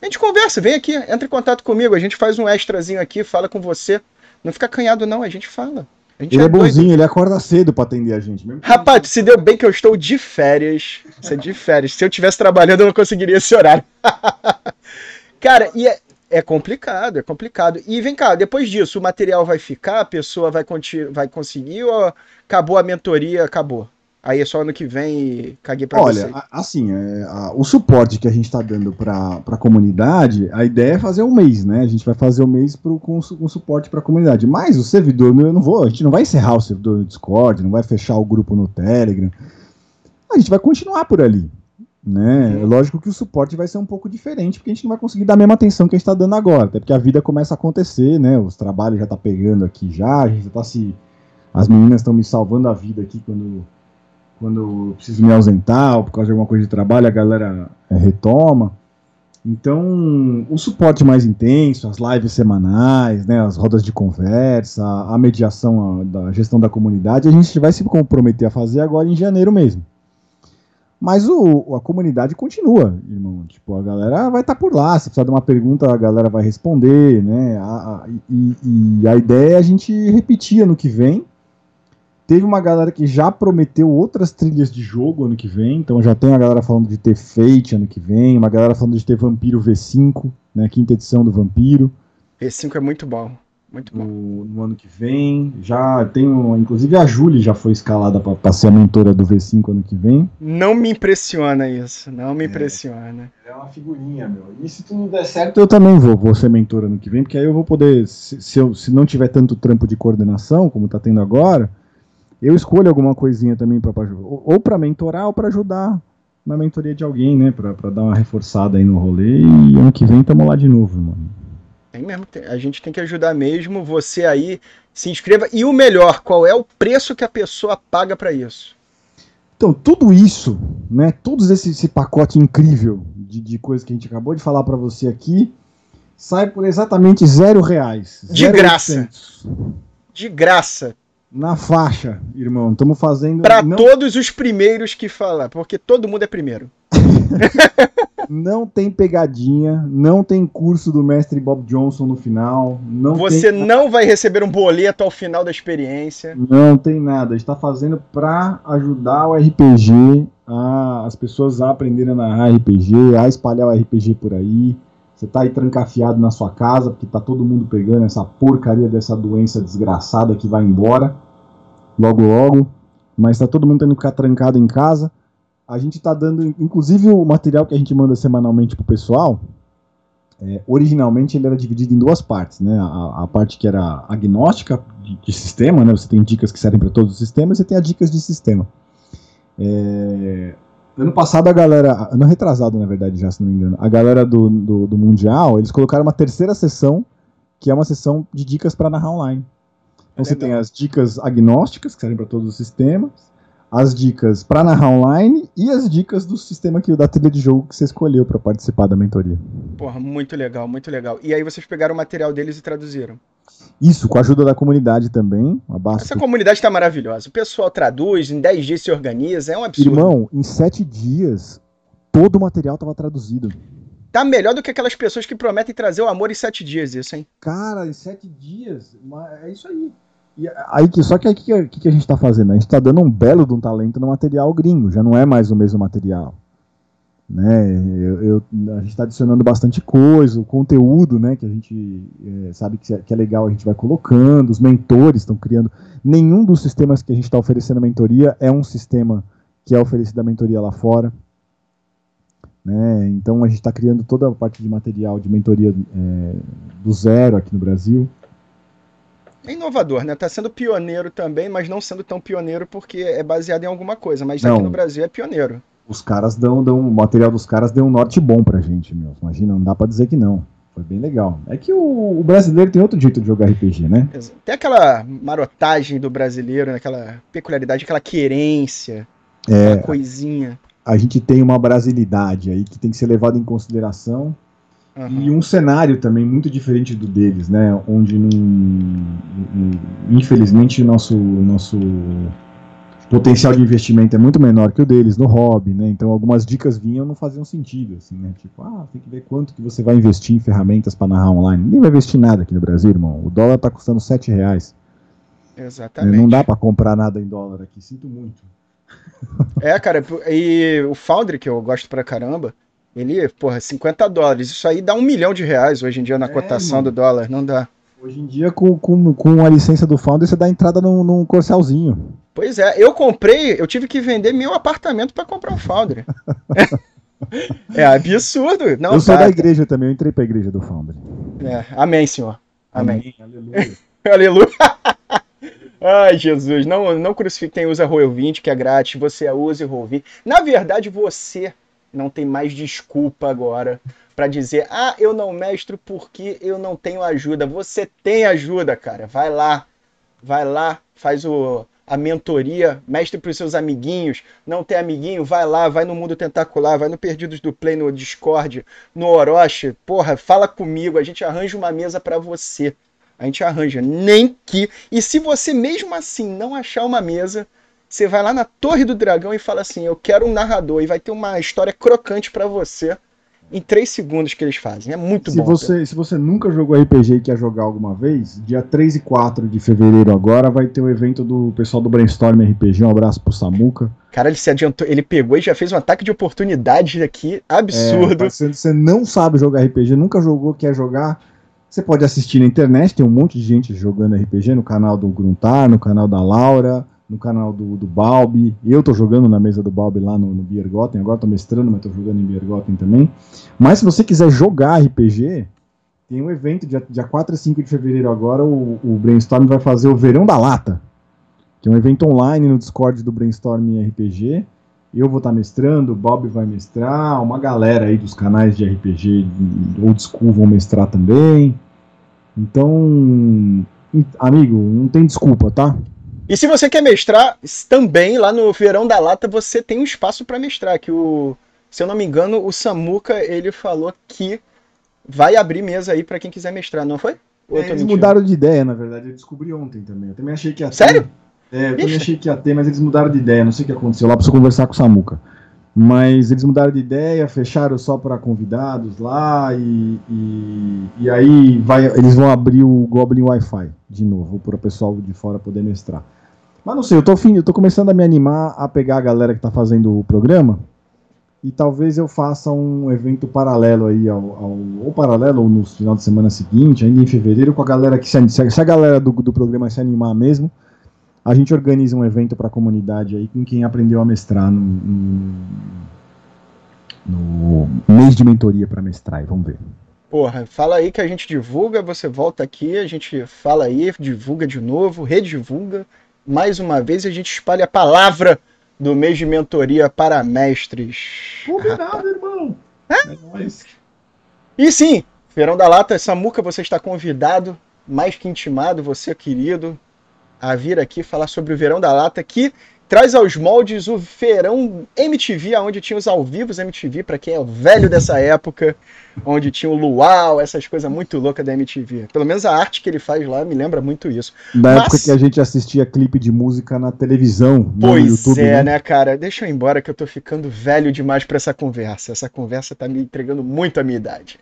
A gente conversa, vem aqui, entra em contato comigo. A gente faz um extrazinho aqui, fala com você. Não fica canhado, não, a gente fala. A gente ele é, é bonzinho, ele acorda cedo pra atender a gente. Mesmo Rapaz, se deu bem que eu estou de férias. Você é de férias. Se eu tivesse trabalhando, eu não conseguiria esse horário. Cara, e é, é complicado, é complicado. E vem cá, depois disso, o material vai ficar, a pessoa vai, vai conseguir ou acabou a mentoria, acabou? Aí é só ano que vem e caguei pra Olha, você. Olha, assim, é, a, o suporte que a gente está dando para a comunidade, a ideia é fazer um mês, né? A gente vai fazer o um mês pro, com, com suporte para a comunidade. Mas o servidor, eu não vou, a gente não vai encerrar o servidor no Discord, não vai fechar o grupo no Telegram. A gente vai continuar por ali. Né? É lógico que o suporte vai ser um pouco diferente, porque a gente não vai conseguir dar a mesma atenção que a gente está dando agora, até porque a vida começa a acontecer, né? Os trabalhos já tá pegando aqui já, a gente já tá se. As meninas estão me salvando a vida aqui quando, quando eu preciso me ausentar, ou por causa de alguma coisa de trabalho, a galera é, retoma. Então, o suporte mais intenso, as lives semanais, né, as rodas de conversa, a mediação a, da gestão da comunidade, a gente vai se comprometer a fazer agora em janeiro mesmo. Mas o, a comunidade continua, irmão. Tipo, a galera vai estar tá por lá. Se precisar de uma pergunta, a galera vai responder, né? A, a, e, e, a ideia é a gente repetir ano que vem. Teve uma galera que já prometeu outras trilhas de jogo ano que vem. Então já tem a galera falando de ter Fate ano que vem. Uma galera falando de ter Vampiro V5, né? Quinta edição do Vampiro. V5 é muito bom. Muito bom. No, no, ano que vem. Já tem, inclusive a Julie já foi escalada para ser a mentora do V5 ano que vem. Não me impressiona isso, não me é, impressiona. É uma figurinha, meu. E se tudo der certo, eu também vou, vou ser mentora ano que vem, porque aí eu vou poder, se, se, eu, se não tiver tanto trampo de coordenação, como tá tendo agora, eu escolho alguma coisinha também para ou, ou para mentorar ou para ajudar na mentoria de alguém, né? Pra dar uma reforçada aí no rolê. E ano que vem tamo lá de novo, mano. Tem mesmo, a gente tem que ajudar mesmo. Você aí se inscreva. E o melhor, qual é o preço que a pessoa paga para isso? Então, tudo isso, né? Todo esse, esse pacote incrível de, de coisas que a gente acabou de falar para você aqui, sai por exatamente zero reais. De zero graça. 800. De graça na faixa, irmão. Estamos fazendo. Para não... todos os primeiros que falar, porque todo mundo é primeiro. não tem pegadinha, não tem curso do mestre Bob Johnson no final. Não Você tem... não vai receber um boleto ao final da experiência. Não tem nada. A gente está fazendo para ajudar o RPG, a, as pessoas a aprenderem a narrar RPG, a espalhar o RPG por aí. Você tá aí trancafiado na sua casa, porque tá todo mundo pegando essa porcaria dessa doença desgraçada que vai embora logo logo, mas tá todo mundo tendo que ficar trancado em casa. A gente tá dando, inclusive o material que a gente manda semanalmente pro pessoal, é, originalmente ele era dividido em duas partes, né? A, a parte que era agnóstica de, de, sistema, né? Você tem dicas que servem para todos os sistemas, e você tem as dicas de sistema. É, Ano passado a galera, ano retrasado na verdade já, se não me engano, a galera do, do, do Mundial, eles colocaram uma terceira sessão, que é uma sessão de dicas para narrar online. Então é você tem as dicas agnósticas, que servem para todos os sistemas, as dicas para narrar online e as dicas do sistema que da trilha de jogo que você escolheu para participar da mentoria. Porra, muito legal, muito legal. E aí vocês pegaram o material deles e traduziram? Isso, com a ajuda da comunidade também. Essa comunidade está maravilhosa. O pessoal traduz, em 10 dias se organiza, é um absurdo. Irmão, em 7 dias, todo o material estava traduzido. Tá melhor do que aquelas pessoas que prometem trazer o amor em 7 dias, isso, hein? Cara, em 7 dias, é isso aí. E aí, só que aí que, que, que, a gente está fazendo? A gente está dando um belo de um talento no material gringo, já não é mais o mesmo material né? Eu, eu, a gente está adicionando bastante coisa, o conteúdo, né? Que a gente é, sabe que é, que é, legal, a gente vai colocando, os mentores estão criando. Nenhum dos sistemas que a gente está oferecendo a mentoria é um sistema que é oferecido a mentoria lá fora. Né? Então a gente está criando toda a parte de material de mentoria é, do zero aqui no Brasil. É inovador, né? Tá sendo pioneiro também, mas não sendo tão pioneiro porque é baseado em alguma coisa. Mas não. aqui no Brasil é pioneiro os caras dão, dão. O material dos caras deu um norte bom pra gente, meu. Imagina, não dá pra dizer que não. Foi bem legal. É que o, o, brasileiro tem outro jeito de jogar RPG, né? Tem aquela marotagem do brasileiro, né? aquela peculiaridade, aquela querência, é, aquela coisinha. A gente tem uma brasilidade aí que tem que ser levada em consideração. Uhum. E um cenário também muito diferente do deles, né? Onde, num, infelizmente, o nosso, nosso potencial de investimento é muito menor que o deles no hobby, né? Então algumas dicas vinham não faziam sentido, assim, né? Tipo, ah, tem que ver quanto que você vai investir em ferramentas para narrar online. Ninguém vai investir nada aqui no Brasil, irmão. O dólar tá custando 7 reais. Exatamente. Não dá para comprar nada em dólar aqui, sinto muito. É, cara, e o Foundry, que eu gosto pra caramba, ele, porra, 50 dólares. Isso aí dá um milhão de reais hoje em dia na é, cotação mano. do dólar, não dá. Hoje em dia, com, com, com a licença do Foundry, você dá entrada num, num corcelzinho. Pois é, eu comprei, eu tive que vender meu apartamento para comprar um Foundry. é absurdo. Não, eu sou tá, da igreja também, eu entrei pra igreja do Foundry. É, amém, senhor. Amém. amém aleluia. aleluia. Ai, Jesus, não, não crucifique quem usa Royal 20, que é grátis, você use Royal 20. Na verdade, você não tem mais desculpa agora para dizer, ah, eu não mestro porque eu não tenho ajuda. Você tem ajuda, cara. Vai lá, vai lá, faz o, a mentoria, mestre para os seus amiguinhos. Não tem amiguinho? Vai lá, vai no Mundo Tentacular, vai no Perdidos do Play, no Discord, no Orochi. Porra, fala comigo, a gente arranja uma mesa para você. A gente arranja. Nem que. E se você mesmo assim não achar uma mesa, você vai lá na Torre do Dragão e fala assim: Eu quero um narrador. E vai ter uma história crocante para você em 3 segundos que eles fazem. É muito se bom. Você, se você nunca jogou RPG e quer jogar alguma vez, dia 3 e 4 de fevereiro agora vai ter o um evento do pessoal do Brainstorm RPG. Um abraço pro Samuca. Cara, ele se adiantou, ele pegou e já fez um ataque de oportunidade aqui, absurdo. É, se você não sabe jogar RPG, nunca jogou, quer jogar, você pode assistir na internet, tem um monte de gente jogando RPG no canal do Gruntar, no canal da Laura, no canal do, do Balbi. Eu tô jogando na mesa do Balbi lá no, no Biergotten, agora tô mestrando, mas tô jogando em Biergotten também. Mas se você quiser jogar RPG, tem um evento dia, dia 4 e 5 de fevereiro agora, o, o Brainstorm vai fazer o Verão da Lata, que é um evento online no Discord do Brainstorm RPG. Eu vou estar tá mestrando, o Bob vai mestrar, uma galera aí dos canais de RPG old school vão mestrar também. Então, amigo, não tem desculpa, tá? E se você quer mestrar, também lá no Verão da Lata você tem um espaço para mestrar, que o, se eu não me engano, o Samuca, ele falou que vai abrir mesa aí para quem quiser mestrar, não foi? É, eles mentindo? mudaram de ideia, na verdade, eu descobri ontem também. Eu também achei que ia ter. Sério? É, eu também achei que ia ter, mas eles mudaram de ideia, não sei o que aconteceu lá, preciso conversar com o Samuca. Mas eles mudaram de ideia, fecharam só para convidados lá e, e, e, aí vai, eles vão abrir o Goblin Wi-Fi de novo para o pessoal de fora poder mestrar. Mas não sei, eu tô, fim, eu tô começando a me animar a pegar a galera que está fazendo o programa e talvez eu faça um evento paralelo aí ao, ao ou paralelo ou no final de semana seguinte, ainda em fevereiro, com a galera que se, se a galera do, do programa se animar mesmo a gente organiza um evento para a comunidade aí com quem aprendeu a mestrar no, no, no mês de mentoria para mestrar. E vamos ver. Porra, fala aí que a gente divulga, você volta aqui, a gente fala aí, divulga de novo, redivulga. Mais uma vez a gente espalha a palavra do mês de mentoria para mestres. Combinado, irmão. É? é nóis. E sim, Feirão da Lata, Samuca, você está convidado, mais que intimado, você querido a vir aqui falar sobre o Verão da Lata, que traz aos moldes o Verão MTV, onde tinha os ao vivos MTV, para quem é o velho dessa época, onde tinha o Luau, essas coisas muito loucas da MTV. Pelo menos a arte que ele faz lá me lembra muito isso. Da Mas... época que a gente assistia clipe de música na televisão, pois no YouTube. é, né? né, cara? Deixa eu ir embora que eu tô ficando velho demais para essa conversa. Essa conversa tá me entregando muito a minha idade.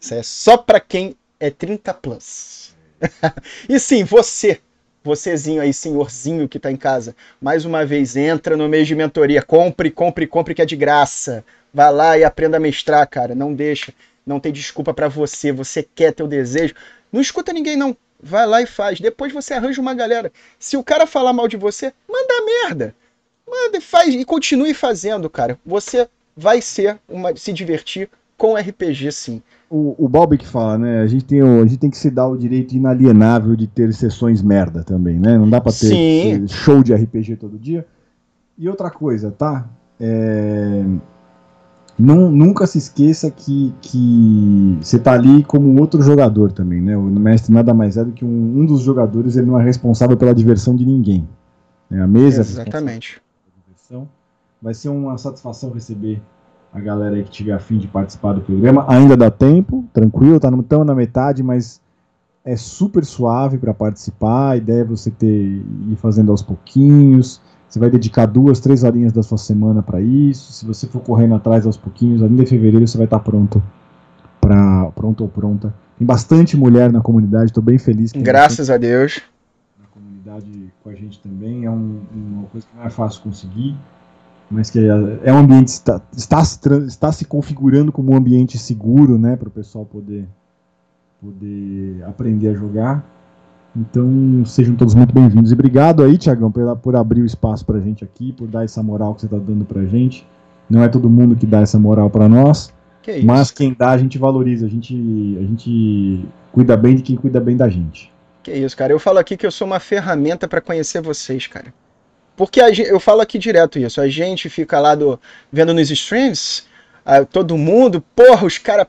Isso é só para quem é 30 plus. e sim, você Vocêzinho aí, senhorzinho que está em casa, mais uma vez, entra no mês de mentoria. Compre, compre, compre que é de graça. Vai lá e aprenda a mestrar, cara. Não deixa. Não tem desculpa para você. Você quer teu desejo. Não escuta ninguém, não. Vai lá e faz. Depois você arranja uma galera. Se o cara falar mal de você, manda merda. Manda e faz. E continue fazendo, cara. Você vai ser uma. se divertir com RPG, sim o, o Bob que fala, né? A gente, tem o, a gente tem que se dar o direito inalienável de ter sessões merda também, né? Não dá pra ter Sim. show de RPG todo dia. E outra coisa, tá? É... Não, nunca se esqueça que, que você tá ali como outro jogador também, né? O mestre nada mais é do que um, um dos jogadores, ele não é responsável pela diversão de ninguém. Né? A mesa Exatamente. É Vai ser uma satisfação receber a galera aí que tiver afim de participar do programa. Ainda dá tempo, tranquilo, tá tão na metade, mas é super suave para participar. A ideia é você ter ir fazendo aos pouquinhos. Você vai dedicar duas, três horinhas da sua semana para isso. Se você for correndo atrás aos pouquinhos, ainda em fevereiro você vai estar tá pronto para pronto ou pronta. Tem bastante mulher na comunidade, estou bem feliz. Graças a Deus. Na comunidade com a gente também é um, uma coisa que não é fácil conseguir mas que é, é um ambiente está, está, está se configurando como um ambiente seguro, né, para o pessoal poder poder aprender a jogar. Então sejam todos muito bem-vindos e obrigado aí, Tiagão, por, por abrir o espaço para a gente aqui, por dar essa moral que você está dando para a gente. Não é todo mundo que dá essa moral para nós, que mas quem dá a gente valoriza, a gente a gente cuida bem de quem cuida bem da gente. Que isso, cara. Eu falo aqui que eu sou uma ferramenta para conhecer vocês, cara. Porque a, eu falo aqui direto isso, a gente fica lá do, vendo nos streams, todo mundo, porra, os caras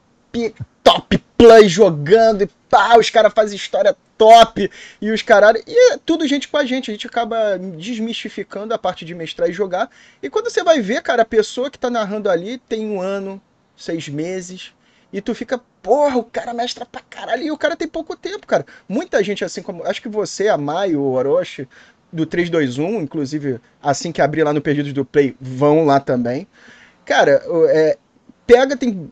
top play jogando e pá, os caras fazem história top e os caralho. E é tudo gente com a gente, a gente acaba desmistificando a parte de mestrar e jogar. E quando você vai ver, cara, a pessoa que tá narrando ali tem um ano, seis meses. E tu fica, porra, o cara mestra pra caralho. E o cara tem pouco tempo, cara. Muita gente, assim como. Acho que você, a Mai, o Orochi, do 321, inclusive assim que abrir lá no Perdidos do Play, vão lá também. Cara, é, pega, tem.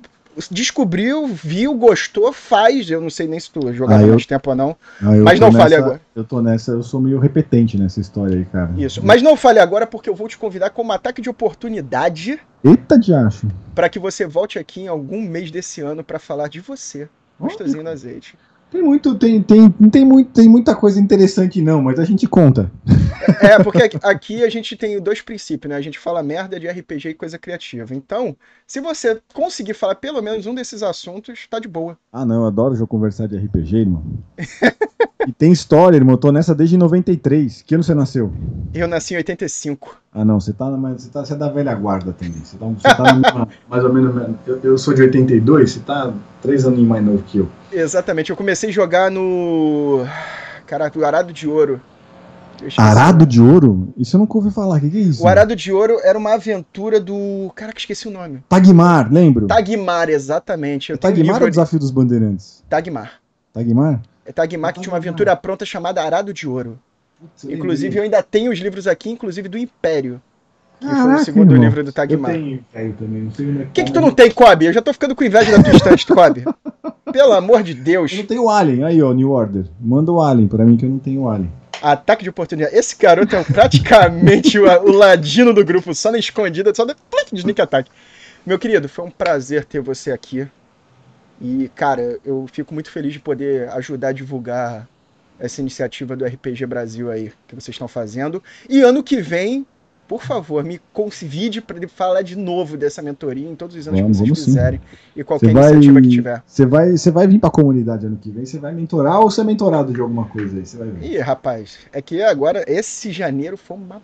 Descobriu, viu, gostou, faz. Eu não sei nem se tu jogava ah, eu... mais tempo ou não. Ah, mas não nessa, fale agora. Eu tô nessa, eu sou meio repetente nessa história aí, cara. Isso. Mas não fale agora, porque eu vou te convidar como ataque de oportunidade. Eita, de acho. Para que você volte aqui em algum mês desse ano para falar de você. Gostosinho no azeite. Tem muito, tem, tem, tem, muito, tem muita coisa interessante não, mas a gente conta. É, porque aqui a gente tem dois princípios, né? A gente fala merda de RPG e coisa criativa. Então, se você conseguir falar pelo menos um desses assuntos, tá de boa. Ah, não, eu adoro já conversar de RPG, irmão. E tem história, irmão. Eu tô nessa desde 93. Que ano você nasceu? Eu nasci em 85. Ah, não. Você tá, você tá, você é da velha guarda também. Você tá, você tá mais ou menos. Eu, eu, sou de 82, você tá três aninhos mais novo que eu. Exatamente. Eu comecei a jogar no. Caraca, o Arado de Ouro. Arado de Ouro? Isso eu nunca ouvi falar. O que, que, é isso? O Arado de Ouro era uma aventura do. Caraca, esqueci o nome. Tagmar, lembro? Tagmar, exatamente. Eu Tagmar um é o desafio dos bandeirantes? Tagmar. Tagmar? É Tagmar que tinha uma aventura pronta chamada Arado de Ouro. Putz, inclusive, eu ainda tenho os livros aqui, inclusive do Império. Que Caraca, foi o segundo irmão. livro do Tagmar. Eu tenho Império também, não sei O é que, que tu não tem, Kobe? Eu já tô ficando com inveja da tua estante, Kobe. Pelo amor de Deus. Eu não tenho Alien. Aí, ó, New Order. Manda o Alien pra mim que eu não tenho Alien. Ataque de oportunidade. Esse garoto é praticamente o, o, ladino do grupo, só na escondida, só de, de sneak attack. Meu querido, foi um prazer ter você aqui. E, cara, eu fico muito feliz de poder ajudar a divulgar essa iniciativa do RPG Brasil aí que vocês estão fazendo. E ano que vem, por favor, me convide para falar de novo dessa mentoria em todos os anos vamos, que vocês fizerem sim. e qualquer você iniciativa vai, que tiver. Você vai, você vai vir para a comunidade ano que vem, você vai mentorar ou ser mentorado de alguma coisa aí, você vai ver. Ih, rapaz, é que agora esse janeiro foi uma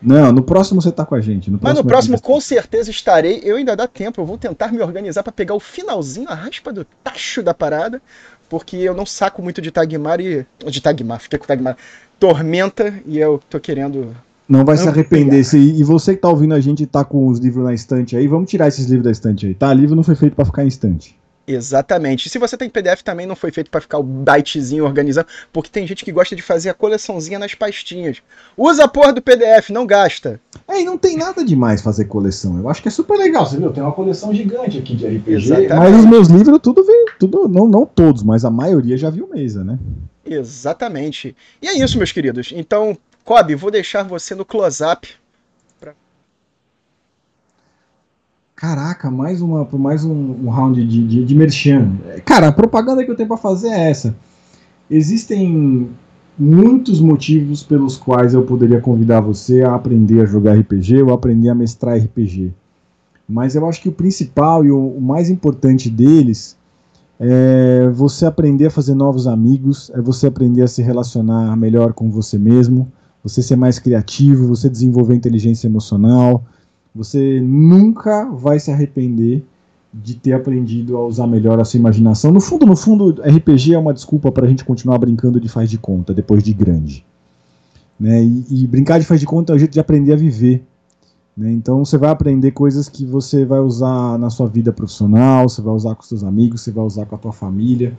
não, no próximo você tá com a gente. No Mas no próximo com certeza estarei. Eu ainda dá tempo, eu vou tentar me organizar para pegar o finalzinho, a raspa do tacho da parada, porque eu não saco muito de Tagmar e. De Tagmar, fiquei com Tagmar. Tormenta e eu tô querendo não vai se arrepender. Se, e você que tá ouvindo a gente e tá com os livros na estante aí, vamos tirar esses livros da estante aí, tá? Livro não foi feito para ficar em estante. Exatamente. Se você tem PDF também não foi feito para ficar o bytezinho organizando, porque tem gente que gosta de fazer a coleçãozinha nas pastinhas. Usa a porra do PDF, não gasta. É, e não tem nada demais fazer coleção. Eu acho que é super legal, você viu? Tem uma coleção gigante aqui de RPG, Exatamente. mas os meus livros tudo vem, tudo não não todos, mas a maioria já viu mesa, né? Exatamente. E é isso, meus queridos. Então, Kobe, vou deixar você no close-up. Pra... Caraca, mais, uma, mais um, um round de, de, de merchan. Cara, a propaganda que eu tenho para fazer é essa. Existem muitos motivos pelos quais eu poderia convidar você a aprender a jogar RPG ou aprender a mestrar RPG. Mas eu acho que o principal e o, o mais importante deles é você aprender a fazer novos amigos, é você aprender a se relacionar melhor com você mesmo, você ser mais criativo, você desenvolver inteligência emocional. Você nunca vai se arrepender de ter aprendido a usar melhor a sua imaginação. No fundo, no fundo, RPG é uma desculpa para a gente continuar brincando de faz de conta depois de grande. Né? E, e, brincar de faz de conta é um jeito de aprender a viver. Né? Então você vai aprender coisas que você vai usar na sua vida profissional, você vai usar com seus amigos, você vai usar com a tua família.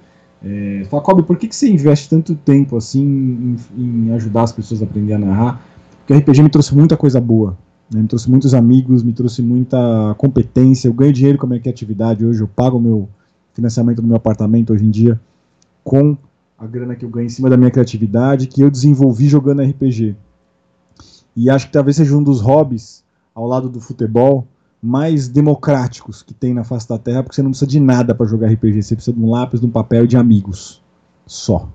É, fala, por que, que você investe tanto tempo assim em, em, ajudar as pessoas a aprender a narrar? Porque o RPG me trouxe muita coisa boa. Né? Me trouxe muitos amigos, me trouxe muita competência. Eu ganho dinheiro com a minha criatividade hoje. Eu pago o meu financiamento do meu apartamento hoje em dia com a grana que eu ganho em cima da minha criatividade, que eu desenvolvi jogando RPG. E acho que talvez seja um dos hobbies, ao lado do futebol, mais democráticos que tem na face da Terra, porque você não precisa de nada para jogar RPG, você precisa de um lápis, de um papel e de amigos. Só.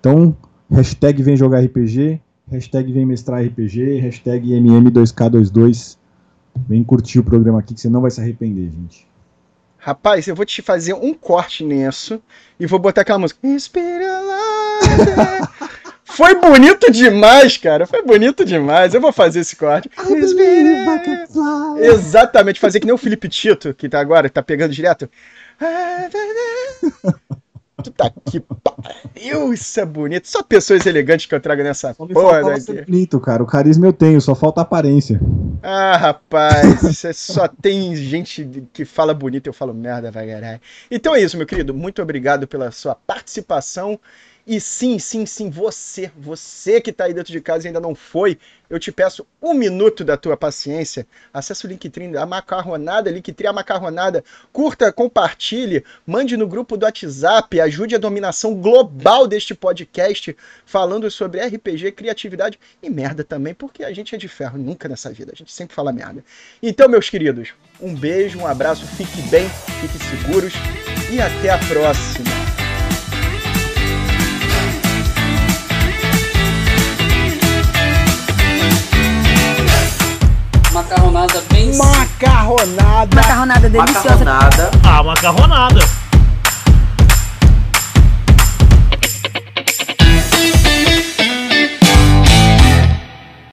Então, hashtag vem jogar RPG, hashtag vem mestrar RPG, hashtag MM2K22. Vem curtir o programa aqui que você não vai se arrepender, gente. Rapaz, eu vou te fazer um corte nisso e vou botar aquela música. Inspira lá. Foi bonito demais, cara. Foi bonito demais. Eu vou fazer esse corte. Exatamente, fazer que nem o Felipe Tito, que tá agora, que tá pegando direto. Tu tá aqui, pariu, isso é bonito. Só pessoas elegantes que eu trago nessa só porra daqui. bonito, cara. O carisma eu tenho, só falta aparência. Ah, rapaz, você só tem gente que fala bonito, eu falo merda, vai, caralho. Então é isso, meu querido. Muito obrigado pela sua participação. E sim, sim, sim, você, você que está aí dentro de casa e ainda não foi, eu te peço um minuto da tua paciência. Acesse o Linktree, a macarronada, Linktree, a macarronada. Curta, compartilhe, mande no grupo do WhatsApp, ajude a dominação global deste podcast, falando sobre RPG, criatividade e merda também, porque a gente é de ferro, nunca nessa vida, a gente sempre fala merda. Então, meus queridos, um beijo, um abraço, fique bem, fique seguros e até a próxima. Macarronada bem. Macarronada. Macarronada deliciosa. Macarronada. Ah, macarronada.